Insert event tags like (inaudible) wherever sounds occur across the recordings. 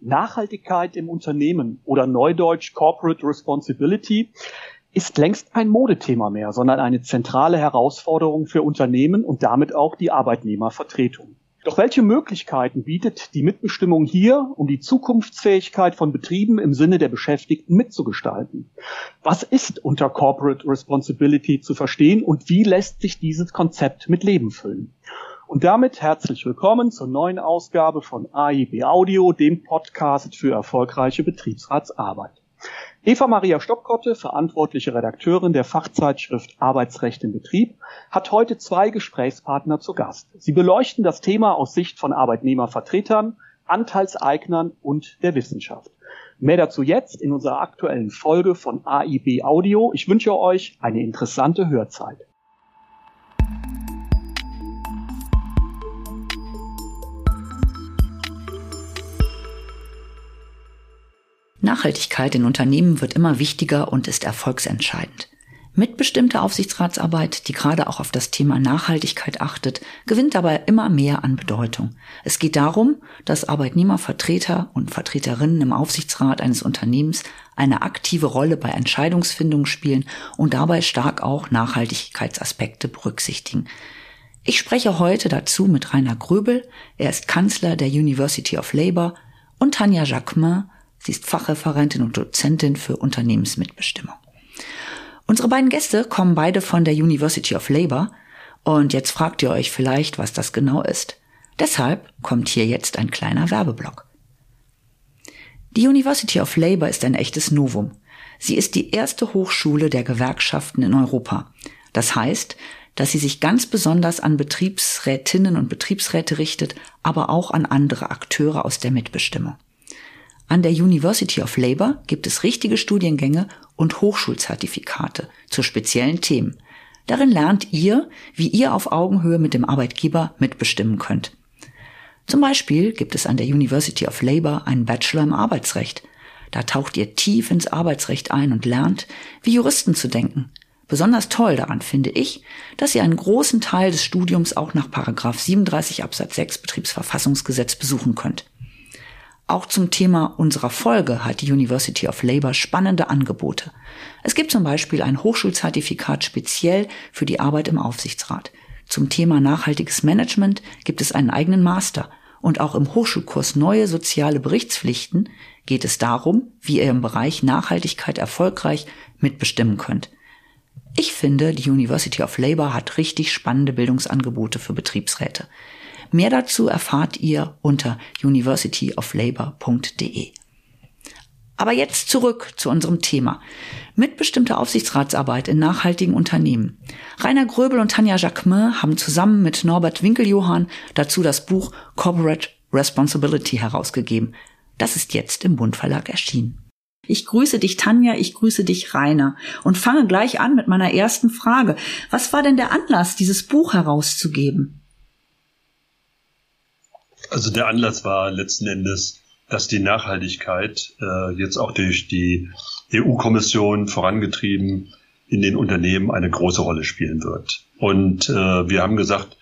Nachhaltigkeit im Unternehmen oder neudeutsch Corporate Responsibility ist längst kein Modethema mehr, sondern eine zentrale Herausforderung für Unternehmen und damit auch die Arbeitnehmervertretung. Doch welche Möglichkeiten bietet die Mitbestimmung hier, um die Zukunftsfähigkeit von Betrieben im Sinne der Beschäftigten mitzugestalten? Was ist unter Corporate Responsibility zu verstehen und wie lässt sich dieses Konzept mit Leben füllen? Und damit herzlich willkommen zur neuen Ausgabe von AIB Audio, dem Podcast für erfolgreiche Betriebsratsarbeit. Eva Maria Stoppkotte, verantwortliche Redakteurin der Fachzeitschrift Arbeitsrecht im Betrieb, hat heute zwei Gesprächspartner zu Gast. Sie beleuchten das Thema aus Sicht von Arbeitnehmervertretern, Anteilseignern und der Wissenschaft. Mehr dazu jetzt in unserer aktuellen Folge von AIB Audio. Ich wünsche euch eine interessante Hörzeit. Nachhaltigkeit in Unternehmen wird immer wichtiger und ist erfolgsentscheidend. Mitbestimmte Aufsichtsratsarbeit, die gerade auch auf das Thema Nachhaltigkeit achtet, gewinnt dabei immer mehr an Bedeutung. Es geht darum, dass Arbeitnehmervertreter und Vertreterinnen im Aufsichtsrat eines Unternehmens eine aktive Rolle bei Entscheidungsfindung spielen und dabei stark auch Nachhaltigkeitsaspekte berücksichtigen. Ich spreche heute dazu mit Rainer Gröbel, er ist Kanzler der University of Labour, und Tanja Jacquemin, Sie ist Fachreferentin und Dozentin für Unternehmensmitbestimmung. Unsere beiden Gäste kommen beide von der University of Labour und jetzt fragt ihr euch vielleicht, was das genau ist. Deshalb kommt hier jetzt ein kleiner Werbeblock. Die University of Labour ist ein echtes Novum. Sie ist die erste Hochschule der Gewerkschaften in Europa. Das heißt, dass sie sich ganz besonders an Betriebsrätinnen und Betriebsräte richtet, aber auch an andere Akteure aus der Mitbestimmung. An der University of Labour gibt es richtige Studiengänge und Hochschulzertifikate zu speziellen Themen. Darin lernt ihr, wie ihr auf Augenhöhe mit dem Arbeitgeber mitbestimmen könnt. Zum Beispiel gibt es an der University of Labour einen Bachelor im Arbeitsrecht. Da taucht ihr tief ins Arbeitsrecht ein und lernt, wie Juristen zu denken. Besonders toll daran finde ich, dass ihr einen großen Teil des Studiums auch nach 37 Absatz 6 Betriebsverfassungsgesetz besuchen könnt. Auch zum Thema unserer Folge hat die University of Labour spannende Angebote. Es gibt zum Beispiel ein Hochschulzertifikat speziell für die Arbeit im Aufsichtsrat. Zum Thema nachhaltiges Management gibt es einen eigenen Master. Und auch im Hochschulkurs Neue soziale Berichtspflichten geht es darum, wie ihr im Bereich Nachhaltigkeit erfolgreich mitbestimmen könnt. Ich finde, die University of Labour hat richtig spannende Bildungsangebote für Betriebsräte. Mehr dazu erfahrt ihr unter universityoflabor.de. Aber jetzt zurück zu unserem Thema. Mitbestimmte Aufsichtsratsarbeit in nachhaltigen Unternehmen. Rainer Gröbel und Tanja Jacquemin haben zusammen mit Norbert Winkeljohann dazu das Buch Corporate Responsibility herausgegeben. Das ist jetzt im Bund Verlag erschienen. Ich grüße dich, Tanja, ich grüße dich, Rainer, und fange gleich an mit meiner ersten Frage. Was war denn der Anlass, dieses Buch herauszugeben? Also der Anlass war letzten Endes, dass die Nachhaltigkeit äh, jetzt auch durch die EU-Kommission vorangetrieben in den Unternehmen eine große Rolle spielen wird. Und äh, wir haben gesagt,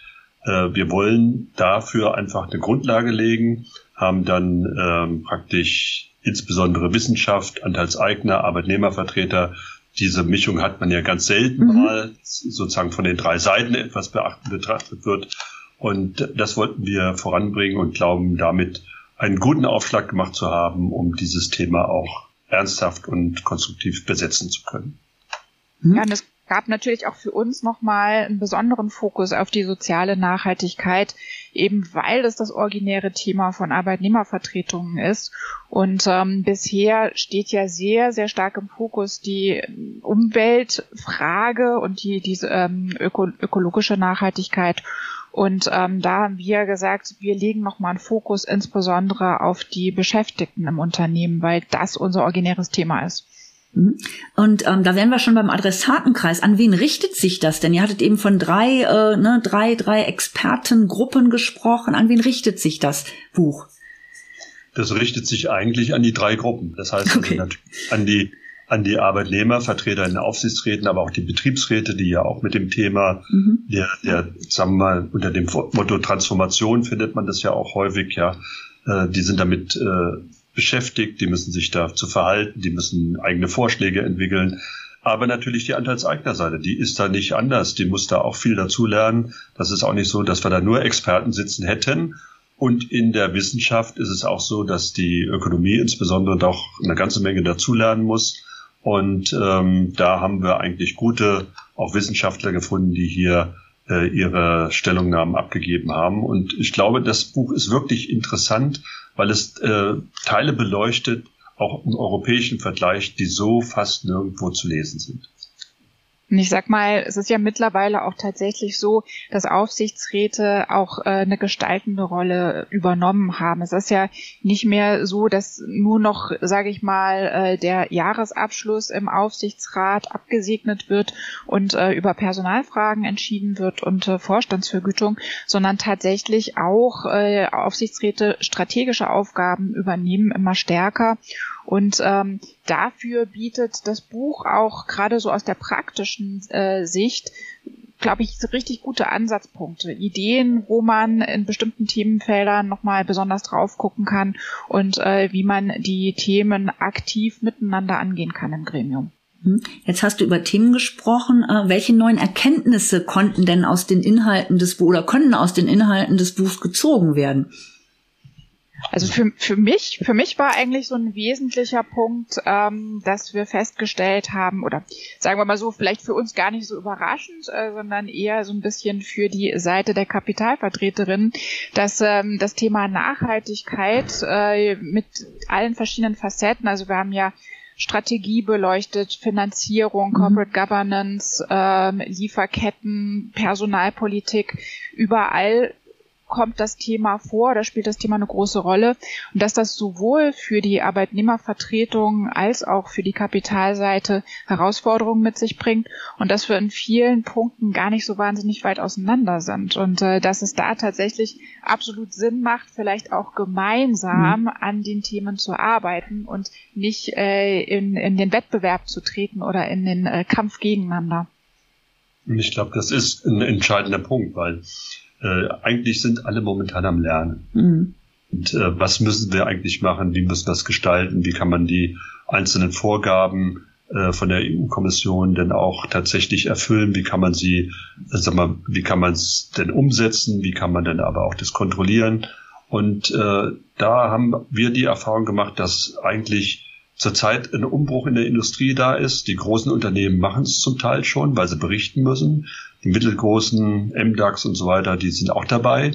äh, wir wollen dafür einfach eine Grundlage legen, haben dann ähm, praktisch insbesondere Wissenschaft, Anteilseigner, Arbeitnehmervertreter, diese Mischung hat man ja ganz selten mhm. mal, sozusagen von den drei Seiten etwas beachten betrachtet wird. Und das wollten wir voranbringen und glauben damit einen guten Aufschlag gemacht zu haben, um dieses Thema auch ernsthaft und konstruktiv besetzen zu können. Ja, und es gab natürlich auch für uns nochmal einen besonderen Fokus auf die soziale Nachhaltigkeit, eben weil es das originäre Thema von Arbeitnehmervertretungen ist. Und ähm, bisher steht ja sehr, sehr stark im Fokus die Umweltfrage und die diese ähm, öko ökologische Nachhaltigkeit. Und ähm, da haben wir gesagt, wir legen nochmal einen Fokus insbesondere auf die Beschäftigten im Unternehmen, weil das unser originäres Thema ist. Mhm. Und ähm, da wären wir schon beim Adressatenkreis. An wen richtet sich das denn? Ihr hattet eben von drei, äh, ne, drei, drei Expertengruppen gesprochen. An wen richtet sich das Buch? Das richtet sich eigentlich an die drei Gruppen. Das heißt okay. an die an die Arbeitnehmervertreter in den Aufsichtsräten, aber auch die Betriebsräte, die ja auch mit dem Thema, mhm. der, der, sagen wir mal, unter dem Motto Transformation findet man das ja auch häufig, ja, äh, die sind damit äh, beschäftigt, die müssen sich dazu verhalten, die müssen eigene Vorschläge entwickeln. Aber natürlich die Anteilseignerseite, die ist da nicht anders. Die muss da auch viel dazu lernen. Das ist auch nicht so, dass wir da nur Experten sitzen hätten. Und in der Wissenschaft ist es auch so, dass die Ökonomie insbesondere doch eine ganze Menge dazulernen muss. Und ähm, da haben wir eigentlich gute auch Wissenschaftler gefunden, die hier äh, ihre Stellungnahmen abgegeben haben. Und ich glaube, das Buch ist wirklich interessant, weil es äh, Teile beleuchtet, auch im europäischen Vergleich, die so fast nirgendwo zu lesen sind. Und ich sag mal, es ist ja mittlerweile auch tatsächlich so, dass Aufsichtsräte auch äh, eine gestaltende Rolle übernommen haben. Es ist ja nicht mehr so, dass nur noch, sage ich mal, äh, der Jahresabschluss im Aufsichtsrat abgesegnet wird und äh, über Personalfragen entschieden wird und äh, Vorstandsvergütung, sondern tatsächlich auch äh, Aufsichtsräte strategische Aufgaben übernehmen immer stärker. Und ähm, dafür bietet das Buch auch gerade so aus der praktischen äh, Sicht glaube ich, richtig gute Ansatzpunkte, Ideen, wo man in bestimmten Themenfeldern nochmal besonders drauf gucken kann und äh, wie man die Themen aktiv miteinander angehen kann im Gremium. Hm. Jetzt hast du über Themen gesprochen. Äh, welche neuen Erkenntnisse konnten denn aus den Inhalten des Buchs oder können aus den Inhalten des Buchs gezogen werden? Also für, für mich, für mich war eigentlich so ein wesentlicher Punkt, ähm, dass wir festgestellt haben, oder sagen wir mal so, vielleicht für uns gar nicht so überraschend, äh, sondern eher so ein bisschen für die Seite der Kapitalvertreterin, dass ähm, das Thema Nachhaltigkeit äh, mit allen verschiedenen Facetten, also wir haben ja Strategie beleuchtet, Finanzierung, mhm. Corporate Governance, ähm, Lieferketten, Personalpolitik, überall kommt das Thema vor, da spielt das Thema eine große Rolle und dass das sowohl für die Arbeitnehmervertretung als auch für die Kapitalseite Herausforderungen mit sich bringt und dass wir in vielen Punkten gar nicht so wahnsinnig weit auseinander sind und äh, dass es da tatsächlich absolut Sinn macht, vielleicht auch gemeinsam mhm. an den Themen zu arbeiten und nicht äh, in, in den Wettbewerb zu treten oder in den äh, Kampf gegeneinander. Ich glaube, das ist ein entscheidender Punkt, weil äh, eigentlich sind alle momentan am Lernen. Mhm. Und äh, was müssen wir eigentlich machen? Wie müssen wir das gestalten? Wie kann man die einzelnen Vorgaben äh, von der EU-Kommission denn auch tatsächlich erfüllen? Wie kann man sie, äh, sag mal, wie kann man es denn umsetzen? Wie kann man denn aber auch das kontrollieren? Und äh, da haben wir die Erfahrung gemacht, dass eigentlich zurzeit ein Umbruch in der Industrie da ist. Die großen Unternehmen machen es zum Teil schon, weil sie berichten müssen. Die mittelgroßen MDAX und so weiter, die sind auch dabei.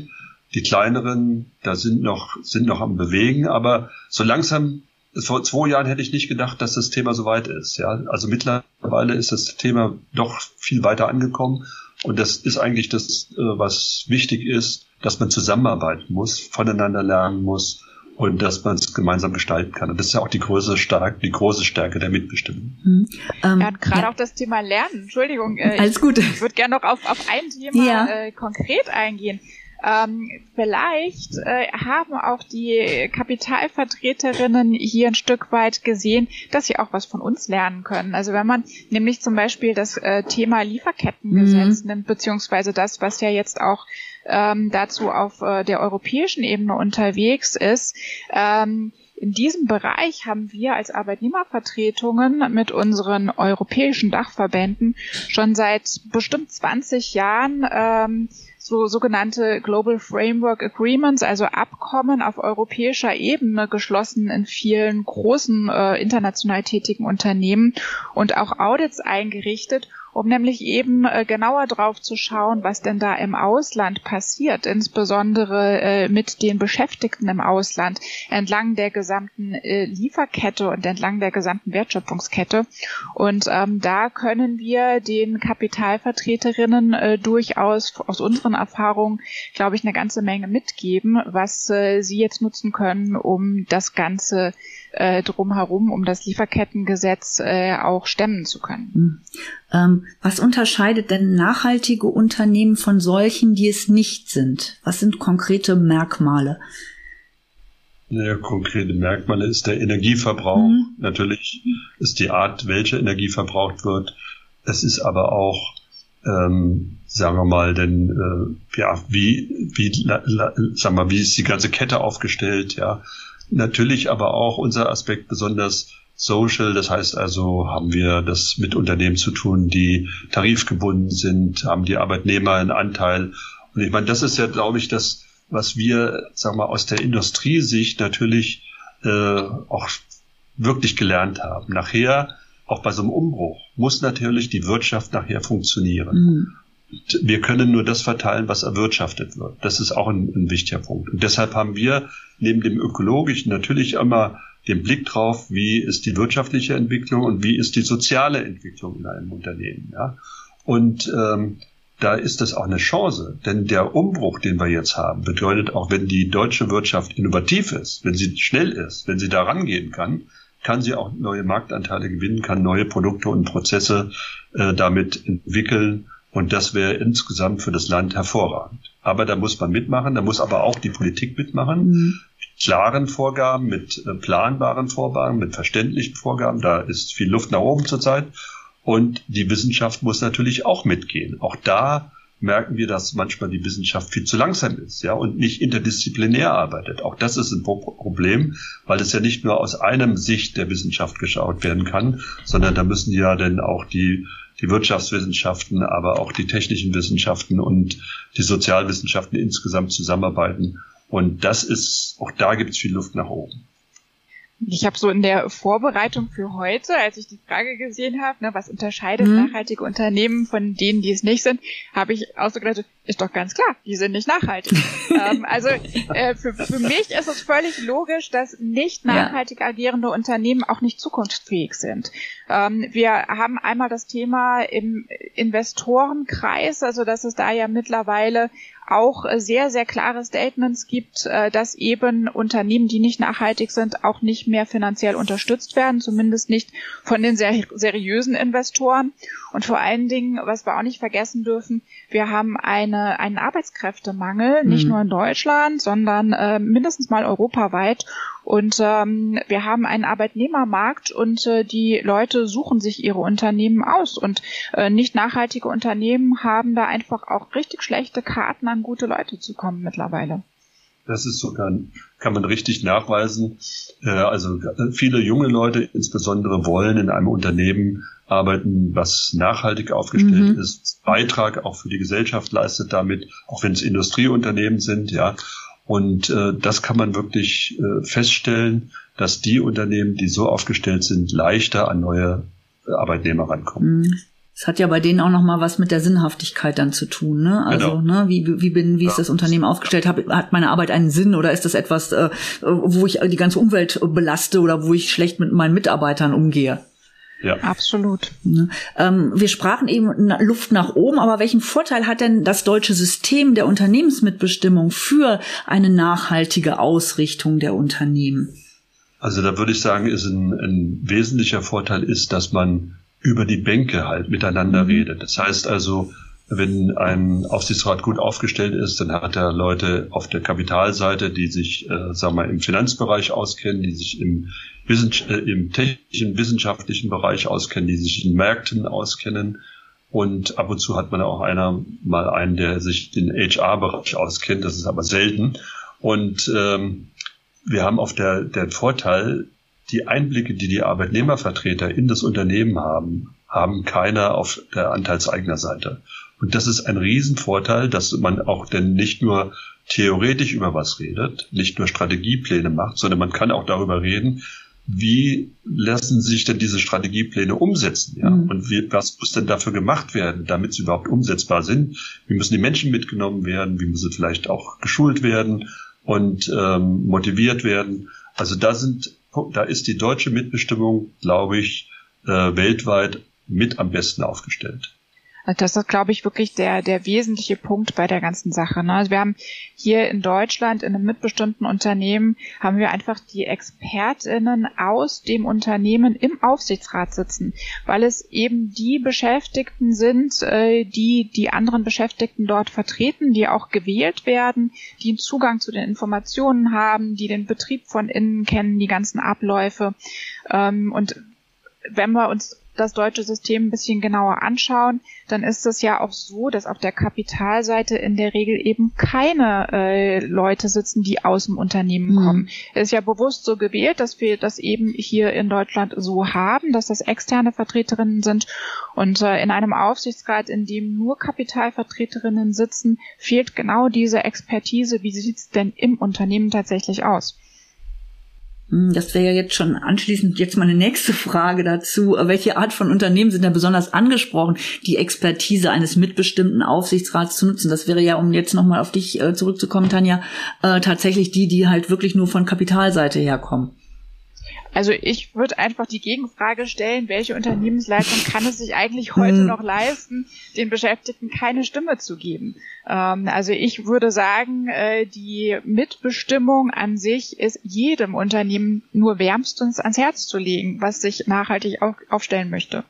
Die kleineren, da sind noch, sind noch am Bewegen, aber so langsam, vor zwei Jahren hätte ich nicht gedacht, dass das Thema so weit ist. Ja, also mittlerweile ist das Thema doch viel weiter angekommen. Und das ist eigentlich das, äh, was wichtig ist, dass man zusammenarbeiten muss, voneinander lernen muss und dass man es gemeinsam gestalten kann. Und das ist ja auch die große Stärke, die große Stärke der Mitbestimmung. Mhm. Ähm, ja, gerade ja. auch das Thema Lernen. Entschuldigung, äh, alles gut. Ich, (laughs) würde gerne noch auf, auf ein Thema ja. äh, konkret eingehen. Ähm, vielleicht äh, haben auch die Kapitalvertreterinnen hier ein Stück weit gesehen, dass sie auch was von uns lernen können. Also wenn man nämlich zum Beispiel das äh, Thema Lieferkettengesetz mhm. nimmt, beziehungsweise das, was ja jetzt auch ähm, dazu auf äh, der europäischen Ebene unterwegs ist, ähm, in diesem Bereich haben wir als Arbeitnehmervertretungen mit unseren europäischen Dachverbänden schon seit bestimmt 20 Jahren ähm, so sogenannte Global Framework Agreements, also Abkommen auf europäischer Ebene geschlossen in vielen großen äh, international tätigen Unternehmen und auch Audits eingerichtet, um nämlich eben äh, genauer drauf zu schauen, was denn da im Ausland passiert, insbesondere äh, mit den Beschäftigten im Ausland entlang der gesamten äh, Lieferkette und entlang der gesamten Wertschöpfungskette. Und ähm, da können wir den Kapitalvertreterinnen äh, durchaus aus unseren Erfahrungen, glaube ich, eine ganze Menge mitgeben, was äh, sie jetzt nutzen können, um das Ganze äh, drumherum, um das Lieferkettengesetz äh, auch stemmen zu können. Hm. Ähm, was unterscheidet denn nachhaltige Unternehmen von solchen, die es nicht sind? Was sind konkrete Merkmale? Naja, konkrete Merkmale ist der Energieverbrauch. Mhm. Natürlich ist die Art, welche Energie verbraucht wird. Es ist aber auch, ähm, sagen wir mal, denn äh, ja, wie, wie, la, la, sagen wir, wie ist die ganze Kette aufgestellt? Ja, natürlich aber auch unser Aspekt besonders Social. Das heißt also, haben wir das mit Unternehmen zu tun, die tarifgebunden sind, haben die Arbeitnehmer einen Anteil. Und ich meine, das ist ja, glaube ich, das, was wir, sagen wir, aus der Industriesicht natürlich äh, auch wirklich gelernt haben. Nachher, auch bei so einem Umbruch, muss natürlich die Wirtschaft nachher funktionieren. Mhm. Wir können nur das verteilen, was erwirtschaftet wird. Das ist auch ein, ein wichtiger Punkt. Und deshalb haben wir neben dem ökologischen natürlich immer den Blick drauf, wie ist die wirtschaftliche Entwicklung und wie ist die soziale Entwicklung in einem Unternehmen. Ja? Und ähm, da ist das auch eine Chance, denn der Umbruch, den wir jetzt haben, bedeutet auch, wenn die deutsche Wirtschaft innovativ ist, wenn sie schnell ist, wenn sie da rangehen kann, kann sie auch neue Marktanteile gewinnen, kann neue Produkte und Prozesse äh, damit entwickeln. Und das wäre insgesamt für das Land hervorragend. Aber da muss man mitmachen, da muss aber auch die Politik mitmachen. Mhm klaren Vorgaben, mit äh, planbaren Vorgaben, mit verständlichen Vorgaben. Da ist viel Luft nach oben zurzeit. Und die Wissenschaft muss natürlich auch mitgehen. Auch da merken wir, dass manchmal die Wissenschaft viel zu langsam ist, ja, und nicht interdisziplinär arbeitet. Auch das ist ein Problem, weil es ja nicht nur aus einem Sicht der Wissenschaft geschaut werden kann, sondern da müssen ja dann auch die, die Wirtschaftswissenschaften, aber auch die technischen Wissenschaften und die Sozialwissenschaften insgesamt zusammenarbeiten. Und das ist, auch da gibt es viel Luft nach oben. Ich habe so in der Vorbereitung für heute, als ich die Frage gesehen habe, ne, was unterscheidet mhm. nachhaltige Unternehmen von denen, die es nicht sind, habe ich auch so gedacht, ist doch ganz klar, die sind nicht nachhaltig. (laughs) ähm, also äh, für, für mich ist es völlig logisch, dass nicht nachhaltig ja. agierende Unternehmen auch nicht zukunftsfähig sind. Ähm, wir haben einmal das Thema im Investorenkreis, also dass es da ja mittlerweile auch sehr, sehr klare Statements gibt, äh, dass eben Unternehmen, die nicht nachhaltig sind, auch nicht mehr finanziell unterstützt werden, zumindest nicht von den sehr seriösen Investoren. Und vor allen Dingen, was wir auch nicht vergessen dürfen, wir haben eine, einen Arbeitskräftemangel, nicht mhm. nur in Deutschland, sondern äh, mindestens mal europaweit. Und ähm, wir haben einen Arbeitnehmermarkt und äh, die Leute suchen sich ihre Unternehmen aus. Und äh, nicht nachhaltige Unternehmen haben da einfach auch richtig schlechte Karten, an gute Leute zu kommen mittlerweile. Das ist sogar, kann man richtig nachweisen. Äh, also viele junge Leute insbesondere wollen in einem Unternehmen arbeiten, was nachhaltig aufgestellt mhm. ist, Beitrag auch für die Gesellschaft leistet damit, auch wenn es Industrieunternehmen sind, ja. Und äh, das kann man wirklich äh, feststellen, dass die Unternehmen, die so aufgestellt sind, leichter an neue Arbeitnehmer rankommen. Es hat ja bei denen auch noch mal was mit der Sinnhaftigkeit dann zu tun, ne? Also, genau. ne, wie, wie bin, wie ist das Unternehmen aufgestellt? Hab, hat meine Arbeit einen Sinn oder ist das etwas, äh, wo ich die ganze Umwelt belaste oder wo ich schlecht mit meinen Mitarbeitern umgehe? Ja. Absolut. Ähm, wir sprachen eben Luft nach oben, aber welchen Vorteil hat denn das deutsche System der Unternehmensmitbestimmung für eine nachhaltige Ausrichtung der Unternehmen? Also da würde ich sagen, ist ein, ein wesentlicher Vorteil ist, dass man über die Bänke halt miteinander mhm. redet. Das heißt also, wenn ein Aufsichtsrat gut aufgestellt ist, dann hat er Leute auf der Kapitalseite, die sich, äh, sagen wir, im Finanzbereich auskennen, die sich im, äh, im technischen, wissenschaftlichen Bereich auskennen, die sich in Märkten auskennen. Und ab und zu hat man auch einer mal einen, der sich in HR-Bereich auskennt. Das ist aber selten. Und ähm, wir haben auf der, der Vorteil, die Einblicke, die die Arbeitnehmervertreter in das Unternehmen haben, haben keiner auf der Anteilseignerseite. Und das ist ein Riesenvorteil, dass man auch denn nicht nur theoretisch über was redet, nicht nur Strategiepläne macht, sondern man kann auch darüber reden, wie lassen sich denn diese Strategiepläne umsetzen? Ja? Mhm. Und wie, was muss denn dafür gemacht werden, damit sie überhaupt umsetzbar sind? Wie müssen die Menschen mitgenommen werden? Wie müssen sie vielleicht auch geschult werden und ähm, motiviert werden? Also da sind, da ist die deutsche Mitbestimmung, glaube ich, äh, weltweit mit am besten aufgestellt. Das ist, glaube ich, wirklich der, der wesentliche Punkt bei der ganzen Sache. Ne? Also wir haben hier in Deutschland in einem mitbestimmten Unternehmen haben wir einfach die ExpertInnen aus dem Unternehmen im Aufsichtsrat sitzen, weil es eben die Beschäftigten sind, äh, die die anderen Beschäftigten dort vertreten, die auch gewählt werden, die einen Zugang zu den Informationen haben, die den Betrieb von innen kennen, die ganzen Abläufe. Ähm, und wenn wir uns das deutsche System ein bisschen genauer anschauen, dann ist es ja auch so, dass auf der Kapitalseite in der Regel eben keine äh, Leute sitzen, die aus dem Unternehmen mhm. kommen. Es ist ja bewusst so gewählt, dass wir das eben hier in Deutschland so haben, dass das externe Vertreterinnen sind. Und äh, in einem Aufsichtsrat, in dem nur Kapitalvertreterinnen sitzen, fehlt genau diese Expertise. Wie sieht es denn im Unternehmen tatsächlich aus? Hm, das wäre ja jetzt schon anschließend jetzt meine nächste Frage dazu. Welche Art von Unternehmen sind da besonders angesprochen, die Expertise eines mitbestimmten Aufsichtsrats zu nutzen? Das wäre ja, um jetzt nochmal auf dich äh, zurückzukommen, Tanja, äh, tatsächlich die, die halt wirklich nur von Kapitalseite herkommen. Also ich würde einfach die Gegenfrage stellen, welche Unternehmensleitung kann es sich eigentlich heute hm. noch leisten, den Beschäftigten keine Stimme zu geben? Ähm, also ich würde sagen, äh, die Mitbestimmung an sich ist jedem Unternehmen nur wärmstens ans Herz zu legen, was sich nachhaltig auf, aufstellen möchte.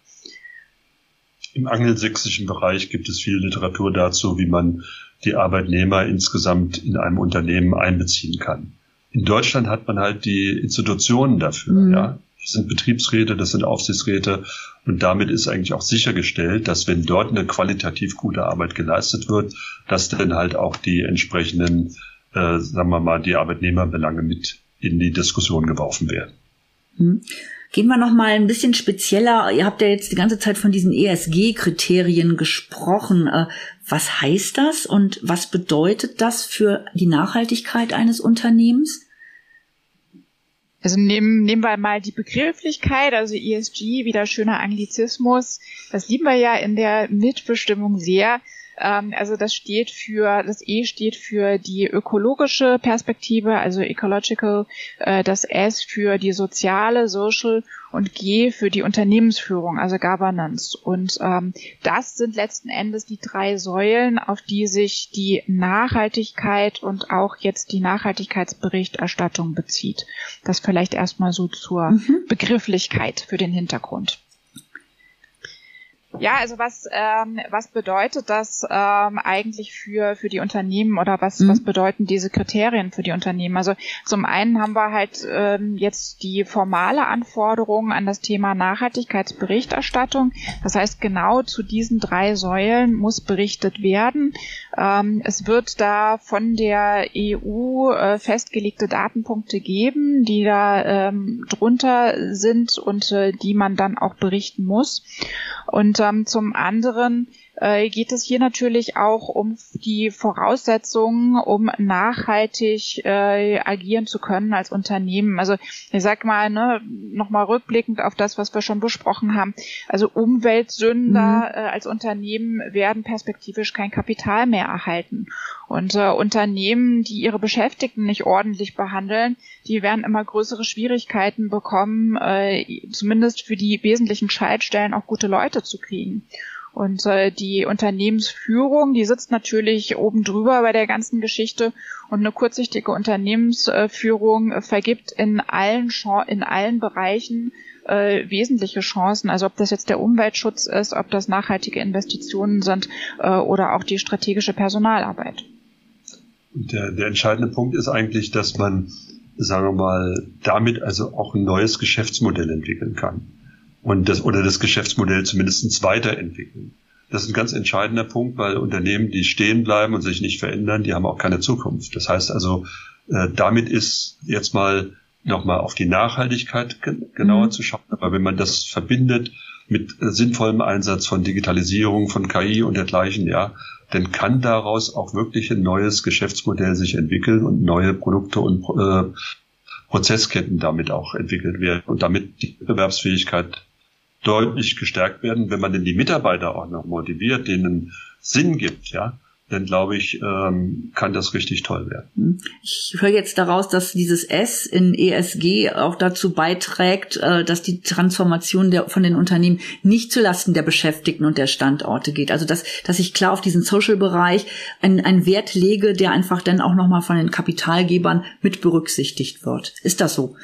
Im angelsächsischen Bereich gibt es viel Literatur dazu, wie man die Arbeitnehmer insgesamt in einem Unternehmen einbeziehen kann. In Deutschland hat man halt die Institutionen dafür, mhm. ja. Das sind Betriebsräte, das sind Aufsichtsräte und damit ist eigentlich auch sichergestellt, dass wenn dort eine qualitativ gute Arbeit geleistet wird, dass dann halt auch die entsprechenden, äh, sagen wir mal, die Arbeitnehmerbelange mit in die Diskussion geworfen werden. Mhm. Gehen wir noch mal ein bisschen spezieller. Ihr habt ja jetzt die ganze Zeit von diesen ESG-Kriterien gesprochen. Äh, was heißt das und was bedeutet das für die Nachhaltigkeit eines Unternehmens? Also nehmen, nehmen wir mal die Begrifflichkeit, also ESG, wieder schöner Anglizismus. Das lieben wir ja in der Mitbestimmung sehr. Ähm, also das steht für, das E steht für die ökologische Perspektive, also ecological, äh, das S für die soziale, social und G für die Unternehmensführung, also Governance. Und ähm, das sind letzten Endes die drei Säulen, auf die sich die Nachhaltigkeit und auch jetzt die Nachhaltigkeitsberichterstattung bezieht. Das vielleicht erstmal so zur mhm. Begrifflichkeit für den Hintergrund. Ja, also was ähm, was bedeutet das ähm, eigentlich für für die Unternehmen oder was mhm. was bedeuten diese Kriterien für die Unternehmen? Also zum einen haben wir halt ähm, jetzt die formale Anforderung an das Thema Nachhaltigkeitsberichterstattung. Das heißt, genau zu diesen drei Säulen muss berichtet werden. Ähm, es wird da von der EU äh, festgelegte Datenpunkte geben, die da ähm, drunter sind und äh, die man dann auch berichten muss. Und ähm, zum anderen äh, geht es hier natürlich auch um die Voraussetzungen, um nachhaltig äh, agieren zu können als Unternehmen. Also ich sag mal, ne, nochmal rückblickend auf das, was wir schon besprochen haben. Also Umweltsünder mhm. äh, als Unternehmen werden perspektivisch kein Kapital mehr erhalten. Und äh, Unternehmen, die ihre Beschäftigten nicht ordentlich behandeln, die werden immer größere Schwierigkeiten bekommen, äh, zumindest für die wesentlichen Schaltstellen auch gute Leute zu kriegen. Und äh, die Unternehmensführung, die sitzt natürlich oben drüber bei der ganzen Geschichte und eine kurzsichtige Unternehmensführung vergibt in allen in allen Bereichen äh, wesentliche Chancen. Also ob das jetzt der Umweltschutz ist, ob das nachhaltige Investitionen sind äh, oder auch die strategische Personalarbeit. Der, der entscheidende Punkt ist eigentlich, dass man, sagen wir mal, damit also auch ein neues Geschäftsmodell entwickeln kann und das oder das Geschäftsmodell zumindest weiterentwickeln. Das ist ein ganz entscheidender Punkt, weil Unternehmen, die stehen bleiben und sich nicht verändern, die haben auch keine Zukunft. Das heißt also, äh, damit ist jetzt mal nochmal auf die Nachhaltigkeit genauer mhm. zu schauen. Aber wenn man das verbindet mit äh, sinnvollem Einsatz von Digitalisierung, von KI und dergleichen, ja, dann kann daraus auch wirklich ein neues Geschäftsmodell sich entwickeln und neue Produkte und äh, Prozessketten damit auch entwickelt werden und damit die Wettbewerbsfähigkeit deutlich gestärkt werden, wenn man denn die Mitarbeiter auch noch motiviert, denen Sinn gibt, ja, dann glaube ich, ähm, kann das richtig toll werden. Ich höre jetzt daraus, dass dieses S in ESG auch dazu beiträgt, äh, dass die Transformation der, von den Unternehmen nicht zulasten der Beschäftigten und der Standorte geht. Also dass, dass ich klar auf diesen Social-Bereich einen, Wert lege, der einfach dann auch nochmal von den Kapitalgebern mit berücksichtigt wird. Ist das so?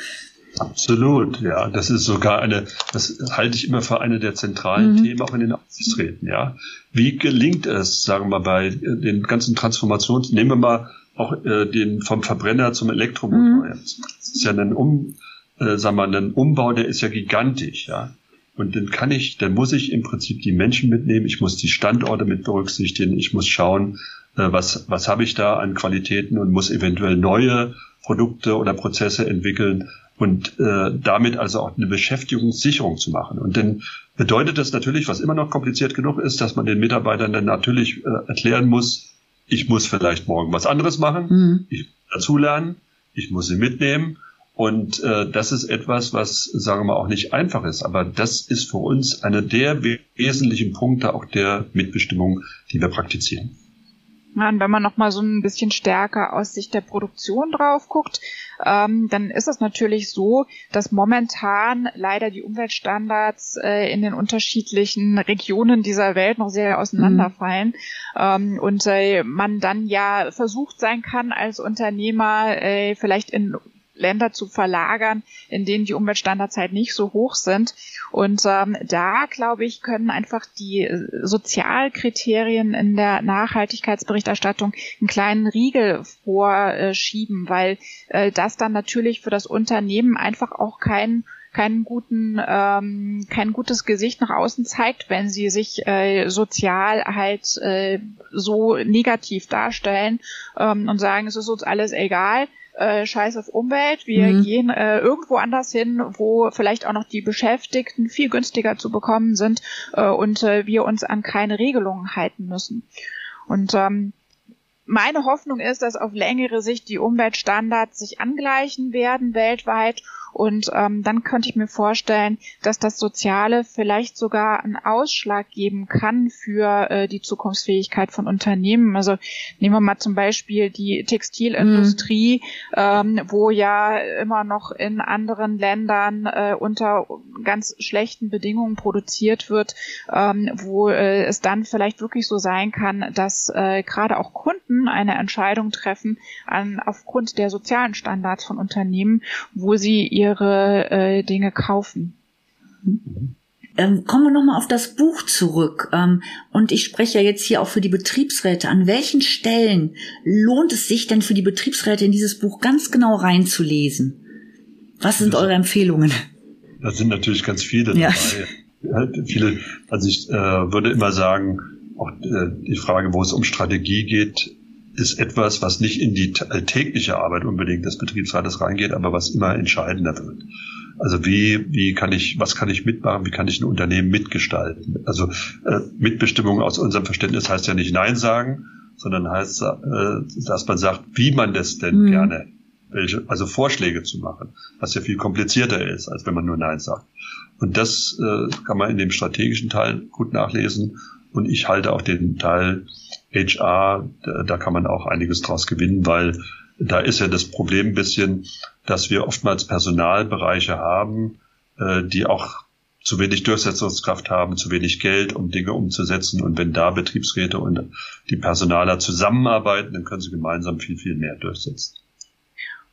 Absolut, ja. Das ist sogar eine, das halte ich immer für eine der zentralen mhm. Themen auch in den Aufsichtsräten, ja. Wie gelingt es, sagen wir mal, bei den ganzen Transformations, nehmen wir mal auch äh, den vom Verbrenner zum Elektromotor. Mhm. Das ist ja ein Um, äh, sagen wir, ein Umbau, der ist ja gigantisch, ja. Und dann kann ich, dann muss ich im Prinzip die Menschen mitnehmen, ich muss die Standorte mit berücksichtigen, ich muss schauen, äh, was, was habe ich da an Qualitäten und muss eventuell neue Produkte oder Prozesse entwickeln und äh, damit also auch eine Beschäftigungssicherung zu machen. Und dann bedeutet das natürlich, was immer noch kompliziert genug ist, dass man den Mitarbeitern dann natürlich äh, erklären muss, ich muss vielleicht morgen was anderes machen, mhm. ich muss dazulernen, ich muss sie mitnehmen. Und äh, das ist etwas, was, sagen wir mal, auch nicht einfach ist. Aber das ist für uns einer der wesentlichen Punkte auch der Mitbestimmung, die wir praktizieren. Und wenn man nochmal so ein bisschen stärker aus Sicht der Produktion drauf guckt, ähm, dann ist es natürlich so, dass momentan leider die Umweltstandards äh, in den unterschiedlichen Regionen dieser Welt noch sehr auseinanderfallen mhm. ähm, und äh, man dann ja versucht sein kann als Unternehmer äh, vielleicht in Länder zu verlagern, in denen die Umweltstandards halt nicht so hoch sind. Und ähm, da, glaube ich, können einfach die äh, Sozialkriterien in der Nachhaltigkeitsberichterstattung einen kleinen Riegel vorschieben, weil äh, das dann natürlich für das Unternehmen einfach auch kein keinen guten, ähm, kein gutes Gesicht nach außen zeigt, wenn sie sich äh, sozial halt äh, so negativ darstellen ähm, und sagen, es ist uns alles egal äh, Scheiß auf Umwelt, wir mhm. gehen äh, irgendwo anders hin, wo vielleicht auch noch die Beschäftigten viel günstiger zu bekommen sind äh, und äh, wir uns an keine Regelungen halten müssen. Und ähm, meine Hoffnung ist, dass auf längere Sicht die Umweltstandards sich angleichen werden weltweit und ähm, dann könnte ich mir vorstellen, dass das Soziale vielleicht sogar einen Ausschlag geben kann für äh, die Zukunftsfähigkeit von Unternehmen. Also nehmen wir mal zum Beispiel die Textilindustrie, mhm. ähm, wo ja immer noch in anderen Ländern äh, unter ganz schlechten Bedingungen produziert wird, ähm, wo äh, es dann vielleicht wirklich so sein kann, dass äh, gerade auch Kunden eine Entscheidung treffen an, aufgrund der sozialen Standards von Unternehmen, wo sie ihr ihre äh, Dinge kaufen. Ähm, kommen wir nochmal auf das Buch zurück. Ähm, und ich spreche ja jetzt hier auch für die Betriebsräte. An welchen Stellen lohnt es sich denn für die Betriebsräte in dieses Buch ganz genau reinzulesen? Was sind eure Empfehlungen? Da sind natürlich ganz viele dabei. Ja. Viele, also ich äh, würde immer sagen, auch äh, die Frage, wo es um Strategie geht, ist etwas, was nicht in die alltägliche Arbeit unbedingt des Betriebsrates reingeht, aber was immer entscheidender wird. Also wie, wie kann ich, was kann ich mitmachen, wie kann ich ein Unternehmen mitgestalten? Also äh, Mitbestimmung aus unserem Verständnis heißt ja nicht Nein sagen, sondern heißt, äh, dass man sagt, wie man das denn mhm. gerne, welche, also Vorschläge zu machen, was ja viel komplizierter ist, als wenn man nur Nein sagt. Und das äh, kann man in dem strategischen Teil gut nachlesen. Und ich halte auch den Teil HR, da kann man auch einiges draus gewinnen, weil da ist ja das Problem ein bisschen, dass wir oftmals Personalbereiche haben, äh, die auch zu wenig Durchsetzungskraft haben, zu wenig Geld, um Dinge umzusetzen. Und wenn da Betriebsräte und die Personaler zusammenarbeiten, dann können sie gemeinsam viel, viel mehr durchsetzen.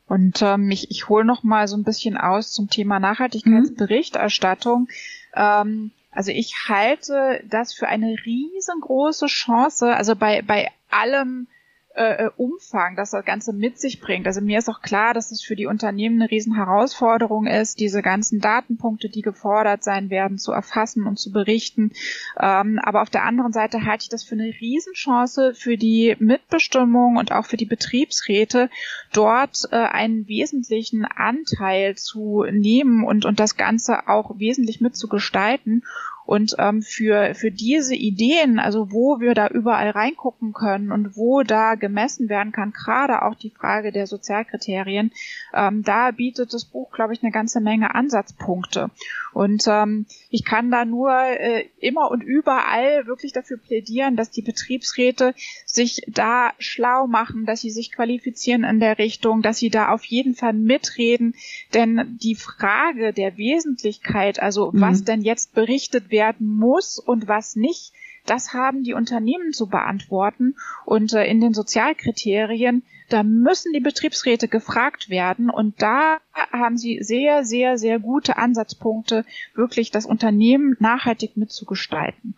Und ähm, ich, ich hole noch mal so ein bisschen aus zum Thema Nachhaltigkeitsberichterstattung. Mhm. Ähm, also ich halte das für eine riesengroße Chance, also bei, bei allem äh, äh, Umfang, das das Ganze mit sich bringt. Also mir ist auch klar, dass es für die Unternehmen eine riesen Herausforderung ist, diese ganzen Datenpunkte, die gefordert sein werden, zu erfassen und zu berichten. Ähm, aber auf der anderen Seite halte ich das für eine Riesenchance für die Mitbestimmung und auch für die Betriebsräte, dort äh, einen wesentlichen Anteil zu nehmen und, und das Ganze auch wesentlich mitzugestalten. Und ähm, für, für diese Ideen, also wo wir da überall reingucken können und wo da gemessen werden kann, gerade auch die Frage der Sozialkriterien, ähm, da bietet das Buch, glaube ich, eine ganze Menge Ansatzpunkte. Und ähm, ich kann da nur äh, immer und überall wirklich dafür plädieren, dass die Betriebsräte sich da schlau machen, dass sie sich qualifizieren in der Richtung, dass sie da auf jeden Fall mitreden. Denn die Frage der Wesentlichkeit, also mhm. was denn jetzt berichtet werden muss und was nicht, das haben die Unternehmen zu beantworten. Und äh, in den Sozialkriterien, da müssen die Betriebsräte gefragt werden. Und da haben sie sehr, sehr, sehr gute Ansatzpunkte, wirklich das Unternehmen nachhaltig mitzugestalten.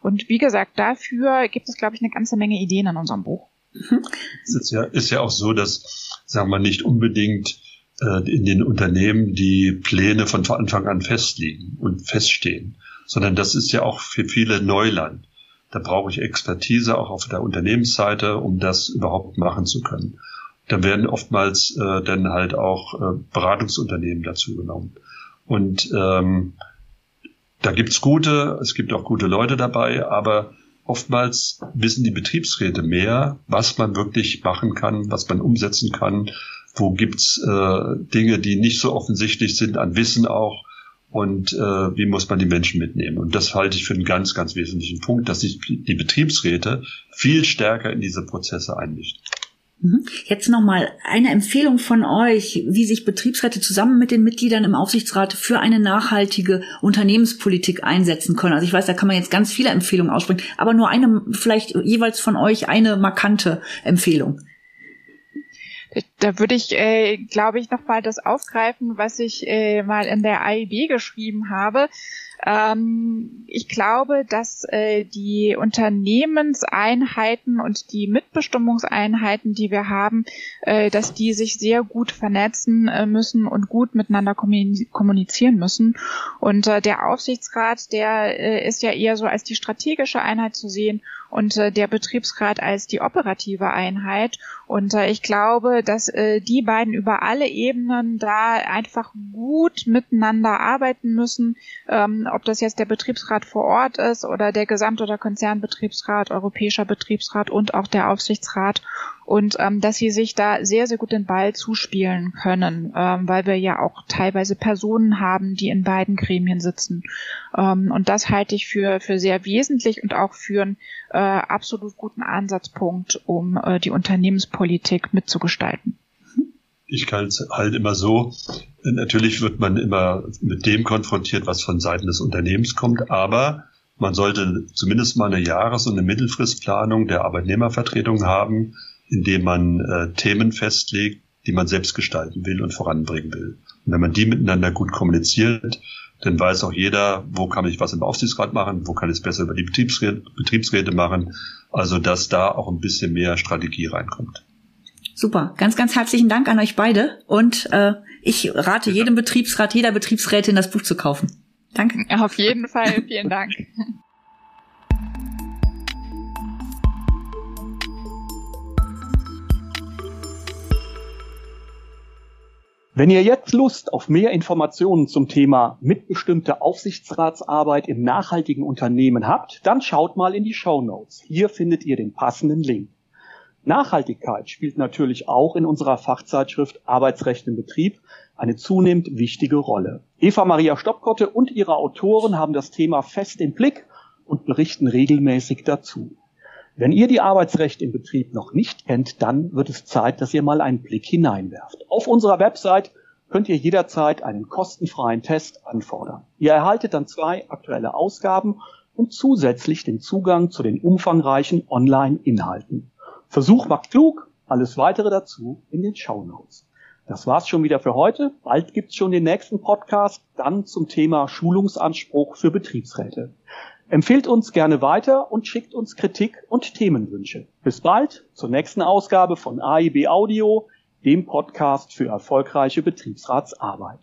Und wie gesagt, dafür gibt es, glaube ich, eine ganze Menge Ideen in unserem Buch. Es ist ja, ist ja auch so, dass, sagen wir, nicht unbedingt äh, in den Unternehmen die Pläne von Anfang an festliegen und feststehen, sondern das ist ja auch für viele Neuland. Da brauche ich Expertise auch auf der Unternehmensseite, um das überhaupt machen zu können. Da werden oftmals äh, dann halt auch äh, Beratungsunternehmen dazu genommen. Und ähm, da gibt's gute, es gibt auch gute Leute dabei, aber oftmals wissen die Betriebsräte mehr, was man wirklich machen kann, was man umsetzen kann, wo gibt's äh, Dinge, die nicht so offensichtlich sind an Wissen auch und äh, wie muss man die Menschen mitnehmen. Und das halte ich für einen ganz, ganz wesentlichen Punkt, dass sich die Betriebsräte viel stärker in diese Prozesse einmischen. Mhm. Jetzt nochmal eine Empfehlung von euch, wie sich Betriebsräte zusammen mit den Mitgliedern im Aufsichtsrat für eine nachhaltige Unternehmenspolitik einsetzen können. Also ich weiß, da kann man jetzt ganz viele Empfehlungen aussprechen, aber nur eine, vielleicht jeweils von euch eine markante Empfehlung. Da würde ich, äh, glaube ich, nochmal das aufgreifen, was ich äh, mal in der AIB geschrieben habe. Ähm, ich glaube, dass äh, die Unternehmenseinheiten und die Mitbestimmungseinheiten, die wir haben, äh, dass die sich sehr gut vernetzen äh, müssen und gut miteinander kommunizieren müssen. Und äh, der Aufsichtsrat, der äh, ist ja eher so als die strategische Einheit zu sehen und äh, der Betriebsrat als die operative Einheit. Und äh, ich glaube, dass äh, die beiden über alle Ebenen da einfach gut miteinander arbeiten müssen, ähm, ob das jetzt der Betriebsrat vor Ort ist oder der Gesamt- oder Konzernbetriebsrat, Europäischer Betriebsrat und auch der Aufsichtsrat und ähm, dass sie sich da sehr, sehr gut den Ball zuspielen können, ähm, weil wir ja auch teilweise Personen haben, die in beiden Gremien sitzen. Ähm, und das halte ich für, für sehr wesentlich und auch für einen äh, absolut guten Ansatzpunkt, um äh, die Unternehmenspolitik mitzugestalten. Ich halte es halt immer so, natürlich wird man immer mit dem konfrontiert, was von Seiten des Unternehmens kommt, aber man sollte zumindest mal eine Jahres- und eine Mittelfristplanung der Arbeitnehmervertretung haben, indem man äh, Themen festlegt, die man selbst gestalten will und voranbringen will. Und wenn man die miteinander gut kommuniziert, dann weiß auch jeder, wo kann ich was im Aufsichtsrat machen, wo kann ich es besser über die Betriebsräte, Betriebsräte machen. Also dass da auch ein bisschen mehr Strategie reinkommt. Super, ganz, ganz herzlichen Dank an euch beide und äh, ich rate jedem Betriebsrat, jeder Betriebsrätin das Buch zu kaufen. Danke. Auf jeden Fall, vielen Dank. Wenn ihr jetzt Lust auf mehr Informationen zum Thema mitbestimmte Aufsichtsratsarbeit im nachhaltigen Unternehmen habt, dann schaut mal in die Show Notes. Hier findet ihr den passenden Link. Nachhaltigkeit spielt natürlich auch in unserer Fachzeitschrift Arbeitsrecht im Betrieb eine zunehmend wichtige Rolle. Eva Maria Stoppkotte und ihre Autoren haben das Thema fest im Blick und berichten regelmäßig dazu. Wenn ihr die Arbeitsrecht im Betrieb noch nicht kennt, dann wird es Zeit, dass ihr mal einen Blick hineinwerft. Auf unserer Website könnt ihr jederzeit einen kostenfreien Test anfordern. Ihr erhaltet dann zwei aktuelle Ausgaben und zusätzlich den Zugang zu den umfangreichen Online-Inhalten. Versuch macht klug, alles weitere dazu in den Show Notes. Das war's schon wieder für heute. Bald gibt's schon den nächsten Podcast, dann zum Thema Schulungsanspruch für Betriebsräte. Empfehlt uns gerne weiter und schickt uns Kritik und Themenwünsche. Bis bald zur nächsten Ausgabe von AIB Audio, dem Podcast für erfolgreiche Betriebsratsarbeit.